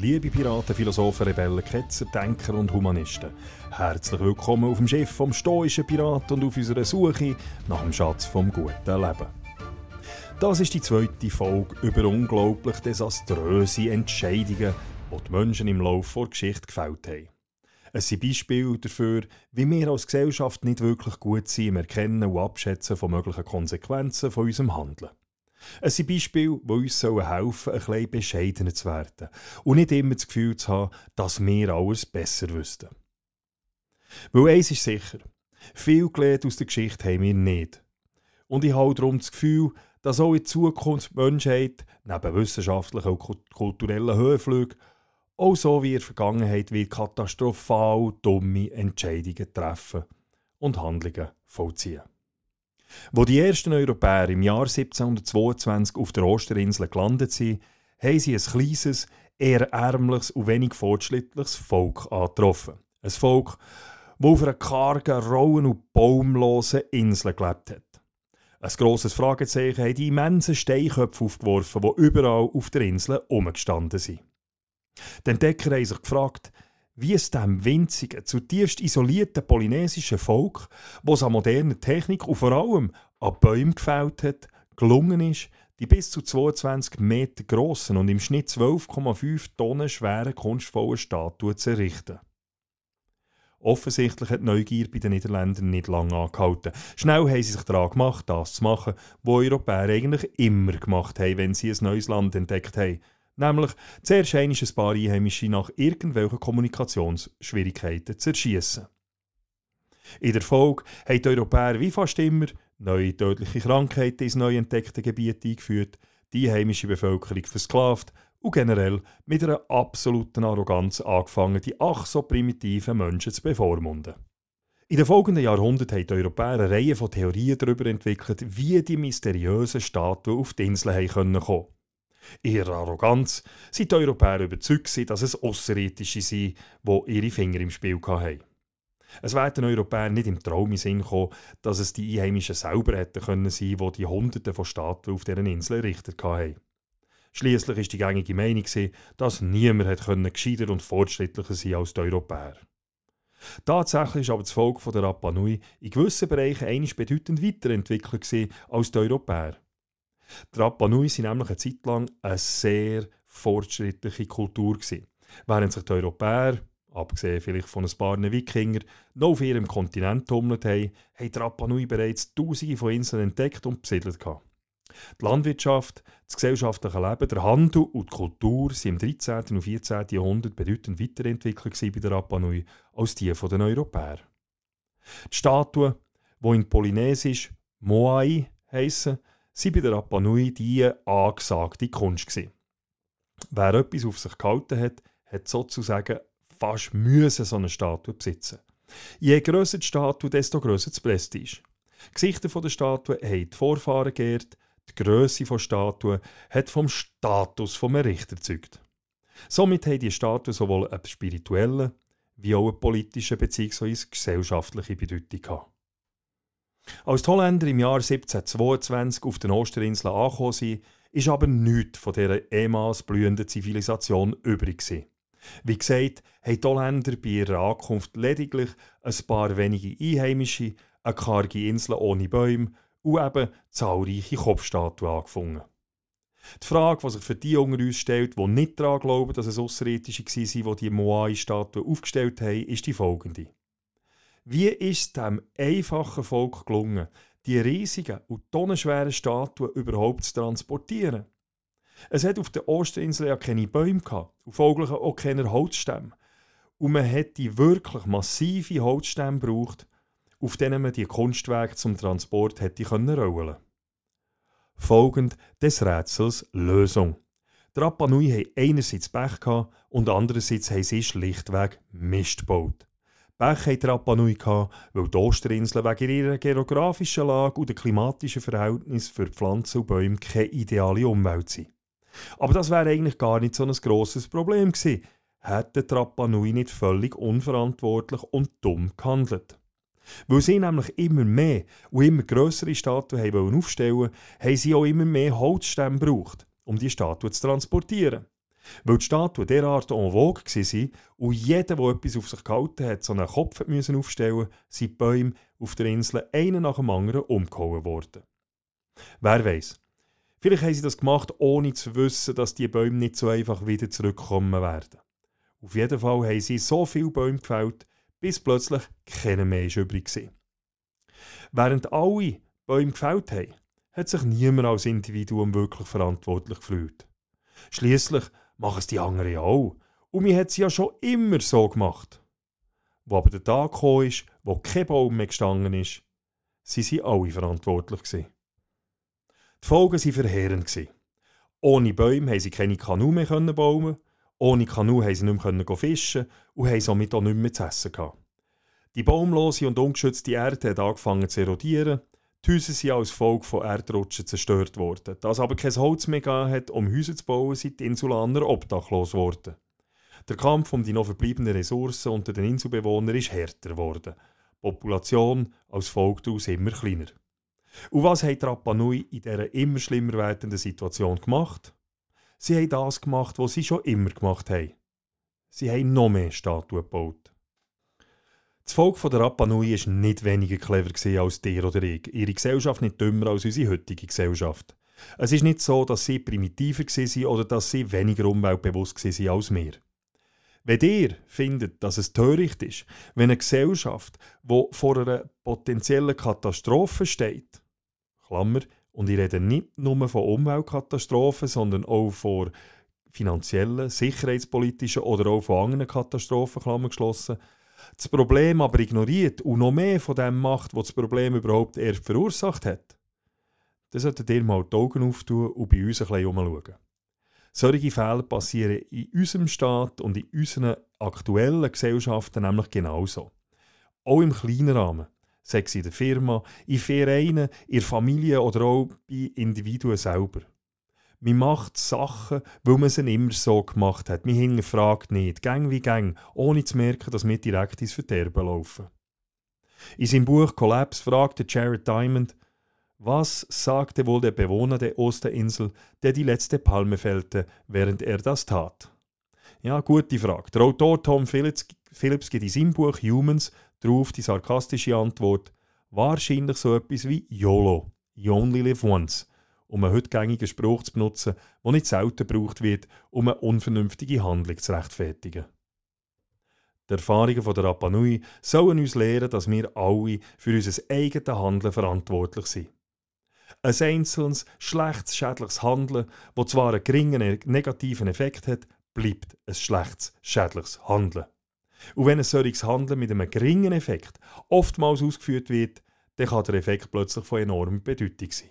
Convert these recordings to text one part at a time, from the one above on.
Liebe Piraten, Philosophen, Rebellen, Ketzer, Denker und Humanisten. Herzlich willkommen auf dem Schiff vom stoischen Piraten und auf unserer Suche nach dem Schatz vom guten Leben. Das ist die zweite Folge über unglaublich desaströse Entscheidungen, die die Menschen im Laufe der Geschichte gefällt haben. Es sind Beispiele dafür, wie wir als Gesellschaft nicht wirklich gut sind im Erkennen und Abschätzen von möglichen Konsequenzen von unserem Handeln. Es sind Beispiele, die uns helfen sollen, ein bisschen bescheidener zu werden und nicht immer das Gefühl zu haben, dass wir alles besser wüssten. Weil eins ist sicher, viel gelernt aus der Geschichte haben wir nicht. Und ich habe darum das Gefühl, dass auch in Zukunft die Menschheit, neben wissenschaftlichen und kulturellen Höhenflügen, auch so wie in der Vergangenheit wird katastrophal dumme Entscheidungen treffen und Handlungen vollziehen. Wo die ersten Europäer im Jahr 1722 auf der Osterinsel gelandet sind, haben sie ein kleines, eher ärmliches und wenig fortschrittliches Volk angetroffen. Ein Volk, das auf einer kargen, rauen und baumlosen Insel gelebt hat. Ein grosses Fragezeichen haben die immensen Steinköpfe aufgeworfen, die überall auf der Insel umgestanden sind. Die Entdecker haben sich gefragt, wie es dem winzigen, zutiefst isolierten polynesischen Volk, das an moderner Technik und vor allem an Bäumen gefällt hat, gelungen ist, die bis zu 22 Meter grossen und im Schnitt 12,5 Tonnen schweren kunstvollen Statuen zu errichten. Offensichtlich hat die Neugier bei den Niederländern nicht lange angehalten. Schnell haben sie sich daran gemacht, das zu machen, was Europäer eigentlich immer gemacht haben, wenn sie ein neues Land entdeckt haben – Nämlich zuerst ein paar Einheimische nach irgendwelchen Kommunikationsschwierigkeiten zu erschießen. In der Folge haben die Europäer wie fast immer neue tödliche Krankheiten ins neu entdeckte Gebiet eingeführt, die einheimische Bevölkerung versklavt und generell mit einer absoluten Arroganz angefangen, die ach so primitiven Menschen zu bevormunden. In den folgenden Jahrhunderten haben die Europäer eine Reihe von Theorien darüber entwickelt, wie die mysteriösen Statuen auf die Insel kommen können. Ihrer Arroganz sind die Europäer überzeugt, dass es Außerirdische sind, die ihre Finger im Spiel hatten. Es wäre den Europäern nicht im Traum in Sinn gekommen, dass es die Einheimischen selber hätten können sein, die die Hunderte von Statuen auf deren Insel errichtet hatten. Schließlich war die gängige Meinung, dass niemand hätte gescheiter und fortschrittlicher sein als die Europäer. Tatsächlich ist aber das Volk der Rapa Nui in gewissen Bereichen einisch bedeutend weiterentwickelt als die Europäer. Die Rapa Nui waren nämlich eine Zeit lang eine sehr fortschrittliche Kultur. Gewesen. Während sich die Europäer, abgesehen vielleicht von ein paar Wikinger, noch auf ihrem Kontinent tummelt haben, haben die Rapa Nui bereits tausende von Inseln entdeckt und besiedelt. Gehabt. Die Landwirtschaft, das gesellschaftliche Leben, der Handel und die Kultur sind im 13. und 14. Jahrhundert bedeutend weiterentwickelt bei der Rapa Nui als die der Europäer. Die Statuen, die in Polynesisch Moai heissen, sie bei der Rapa Nui die angesagte Kunst gewesen. Wer etwas auf sich gehalten hat, hat sozusagen fast müssen so eine Statue besitzen. Je grösser die Statue, desto grösser das Prestige. Die Gesichter der Statue haben die Vorfahren geehrt, die Größe der Statue hat vom Status vom Errichter gezeugt. Somit haben die Statuen sowohl eine spirituelle wie auch eine politische bzw. gesellschaftliche Bedeutung gehabt. Als die Holländer im Jahr 1722 auf den Osterinseln angekommen sind, ist aber nichts von dieser ehemals blühenden Zivilisation übrig gewesen. Wie gesagt, haben die Holländer bei ihrer Ankunft lediglich ein paar wenige Einheimische, eine karge Insel ohne Bäume und eben zahlreiche Kopfstatuen angefunden. Die Frage, die sich für die unter uns stellt, die nicht daran glauben, dass es Außerirdische waren, die die Moai-Statuen aufgestellt haben, ist die folgende. Wie ist dem einfachen Volk gelungen, die riesigen und tonnenschweren Statuen überhaupt zu transportieren? Es hat auf der Osterinsel ja keine Bäume gehabt und folglich auch keine Holzstämme. Und man hätte wirklich massive Holzstämme gebraucht, auf denen man die Kunstwerke zum Transport hätte können rollen Folgend des Rätsels Lösung. Die Rapa Nui einerseits Pech gehabt und andererseits haben sie schlichtweg Mist gebaut. Pech hatte Rapa Nui, weil die Osterinseln wegen ihrer geografischen Lage und den klimatischen Verhältnissen für Pflanzen und Bäume keine ideale Umwelt sind. Aber das wäre eigentlich gar nicht so ein grosses Problem gewesen, hätte Rapa Nui nicht völlig unverantwortlich und dumm gehandelt. Weil sie nämlich immer mehr und immer grössere Statuen haben aufstellen haben sie auch immer mehr Holzstämme gebraucht, um die Statuen zu transportieren. Weil die Statuen derart en vogue waren und jeder, der etwas auf sich gehalten hat, so einen Kopf müssen aufstellen sind die Bäume auf der Insel einen nach dem anderen umgehauen worden. Wer weiß? Vielleicht haben sie das gemacht, ohne zu wissen, dass die Bäume nicht so einfach wieder zurückkommen werden. Auf jeden Fall haben sie so viele Bäume gefällt, bis plötzlich keiner mehr übrig war. Während alle Bäume gefällt haben, hat sich niemand als Individuum wirklich verantwortlich gefühlt. Schließlich machen es die anderen auch. Und mir hat es ja schon immer so gemacht. Wo aber der Tag gekommen ist, wo kein Baum mehr gestanden ist, sie sie alle verantwortlich. Die Folgen waren verheerend. Ohne Bäume haben sie keine Kanu mehr bauen ohne Kanu haben sie nicht mehr fischen und haben somit auch nichts mehr zu essen gehabt. Die baumlose und ungeschützte Erde hat angefangen zu erodieren. Die Häuser sind als Folge von Erdrutschen zerstört worden. Da es aber kein Holz mehr hat, um Häuser zu bauen, sind die Insulaner obdachlos geworden. Der Kampf um die noch verbliebenen Ressourcen unter den Inselbewohnern ist härter geworden. Die Population als Folge daraus immer kleiner. Und was hat Rapa Nui in dieser immer schlimmer werdenden Situation gemacht? Sie haben das gemacht, was sie schon immer gemacht haben. Sie haben noch mehr Statuen gebaut. Das Volk der Rapa Nui war nicht weniger clever als dir oder ich. Ihre Gesellschaft nicht dümmer als unsere heutige Gesellschaft. Es ist nicht so, dass sie primitiver waren oder dass sie weniger umweltbewusst waren als wir. Wenn ihr findet, dass es töricht ist, wenn eine Gesellschaft, die vor einer potenziellen Katastrophe steht, Klammer, und ich rede nicht nur von Umweltkatastrophen, sondern auch von finanziellen, sicherheitspolitischen oder auch von anderen Katastrophen, Klammer geschlossen, das Problem aber ignoriert und noch mehr von dem macht, was das Problem überhaupt erst verursacht hat, dann solltet ihr mal die Augen auftun und bei uns ein bisschen umschauen. Solche Fälle passieren in unserem Staat und in unseren aktuellen Gesellschaften nämlich genauso. Auch im kleinen Rahmen, sei es in der Firma, in Vereinen, in der Familie oder auch bei Individuen selber. Man macht Sachen, weil man sie immer so gemacht hat. Man hinterfragt nicht, gang wie gang, ohne zu merken, dass wir direkt ins Verderben laufen. In seinem Buch Collapse fragte Jared Diamond, was sagte wohl der Bewohner der Osterinsel, der die letzte Palme fällte, während er das tat? Ja, gute Frage. Der Autor Tom Phillips, Phillips gibt in seinem Buch Humans darauf die sarkastische Antwort, wahrscheinlich so etwas wie YOLO, You Only Live Once, um einen heute gängigen Spruch zu benutzen, der nicht selten gebraucht wird, um eine unvernünftige Handlung zu rechtfertigen. Die Erfahrungen von der Rapa Nui sollen uns lehren, dass wir alle für unser eigenes Handeln verantwortlich sind. Ein einzelnes, schlechtes, schädliches Handeln, das zwar einen geringen negativen Effekt hat, bleibt ein schlechtes, schädliches Handeln. Und wenn ein solches Handeln mit einem geringen Effekt oftmals ausgeführt wird, dann kann der Effekt plötzlich von enormer Bedeutung sein.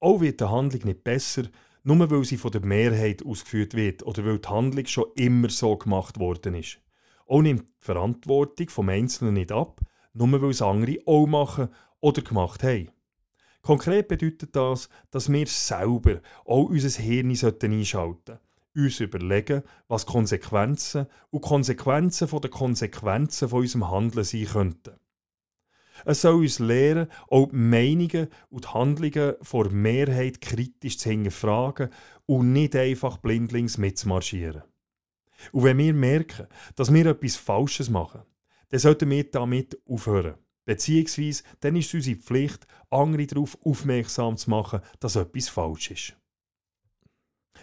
Auch wird die Handlung nicht besser, nur weil sie von der Mehrheit ausgeführt wird oder weil die Handlung schon immer so gemacht worden ist. Auch nimmt die Verantwortung vom Einzelnen nicht ab, nur weil es andere auch machen oder gemacht haben. Konkret bedeutet das, dass wir selber auch unser Hirn einschalten sollten. Uns überlegen, was Konsequenzen und Konsequenzen von den Konsequenzen von unserem Handeln sein könnten. Es soll uns lehren, auch die Meinungen und die Handlungen vor Mehrheit kritisch zu hinterfragen und nicht einfach blindlings mitzumarschieren. Und wenn wir merken, dass wir etwas Falsches machen, dann sollten wir damit aufhören. Beziehungsweise dann ist es unsere Pflicht, andere darauf aufmerksam zu machen, dass etwas falsch ist.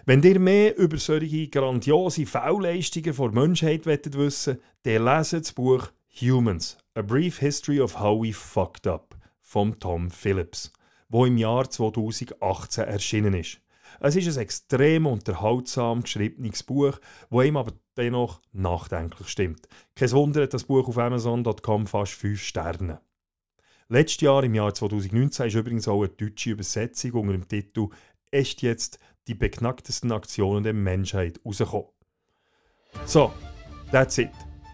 Wenn ihr mehr über solche grandiose Faulleistungen der Menschheit wissen wollt, dann lest das Buch Humans, A Brief History of How We Fucked Up von Tom Phillips, wo im Jahr 2018 erschienen ist. Es ist ein extrem unterhaltsam geschriebenes Buch, wo ihm aber dennoch nachdenklich stimmt. Kein Wunder hat das Buch auf Amazon.com fast 5 Sterne. Letztes Jahr, im Jahr 2019, ist übrigens auch eine deutsche Übersetzung unter dem Titel «Echt jetzt die beknacktesten Aktionen der Menschheit» rausgekommen. So, that's it.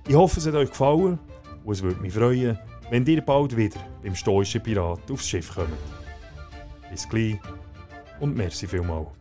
Ich hoffe, es hat euch gefallen und es würde mich freuen, wenn ihr bald wieder beim stoischen Pirat aufs Schiff kommt. Bis gleich und merci vielmals.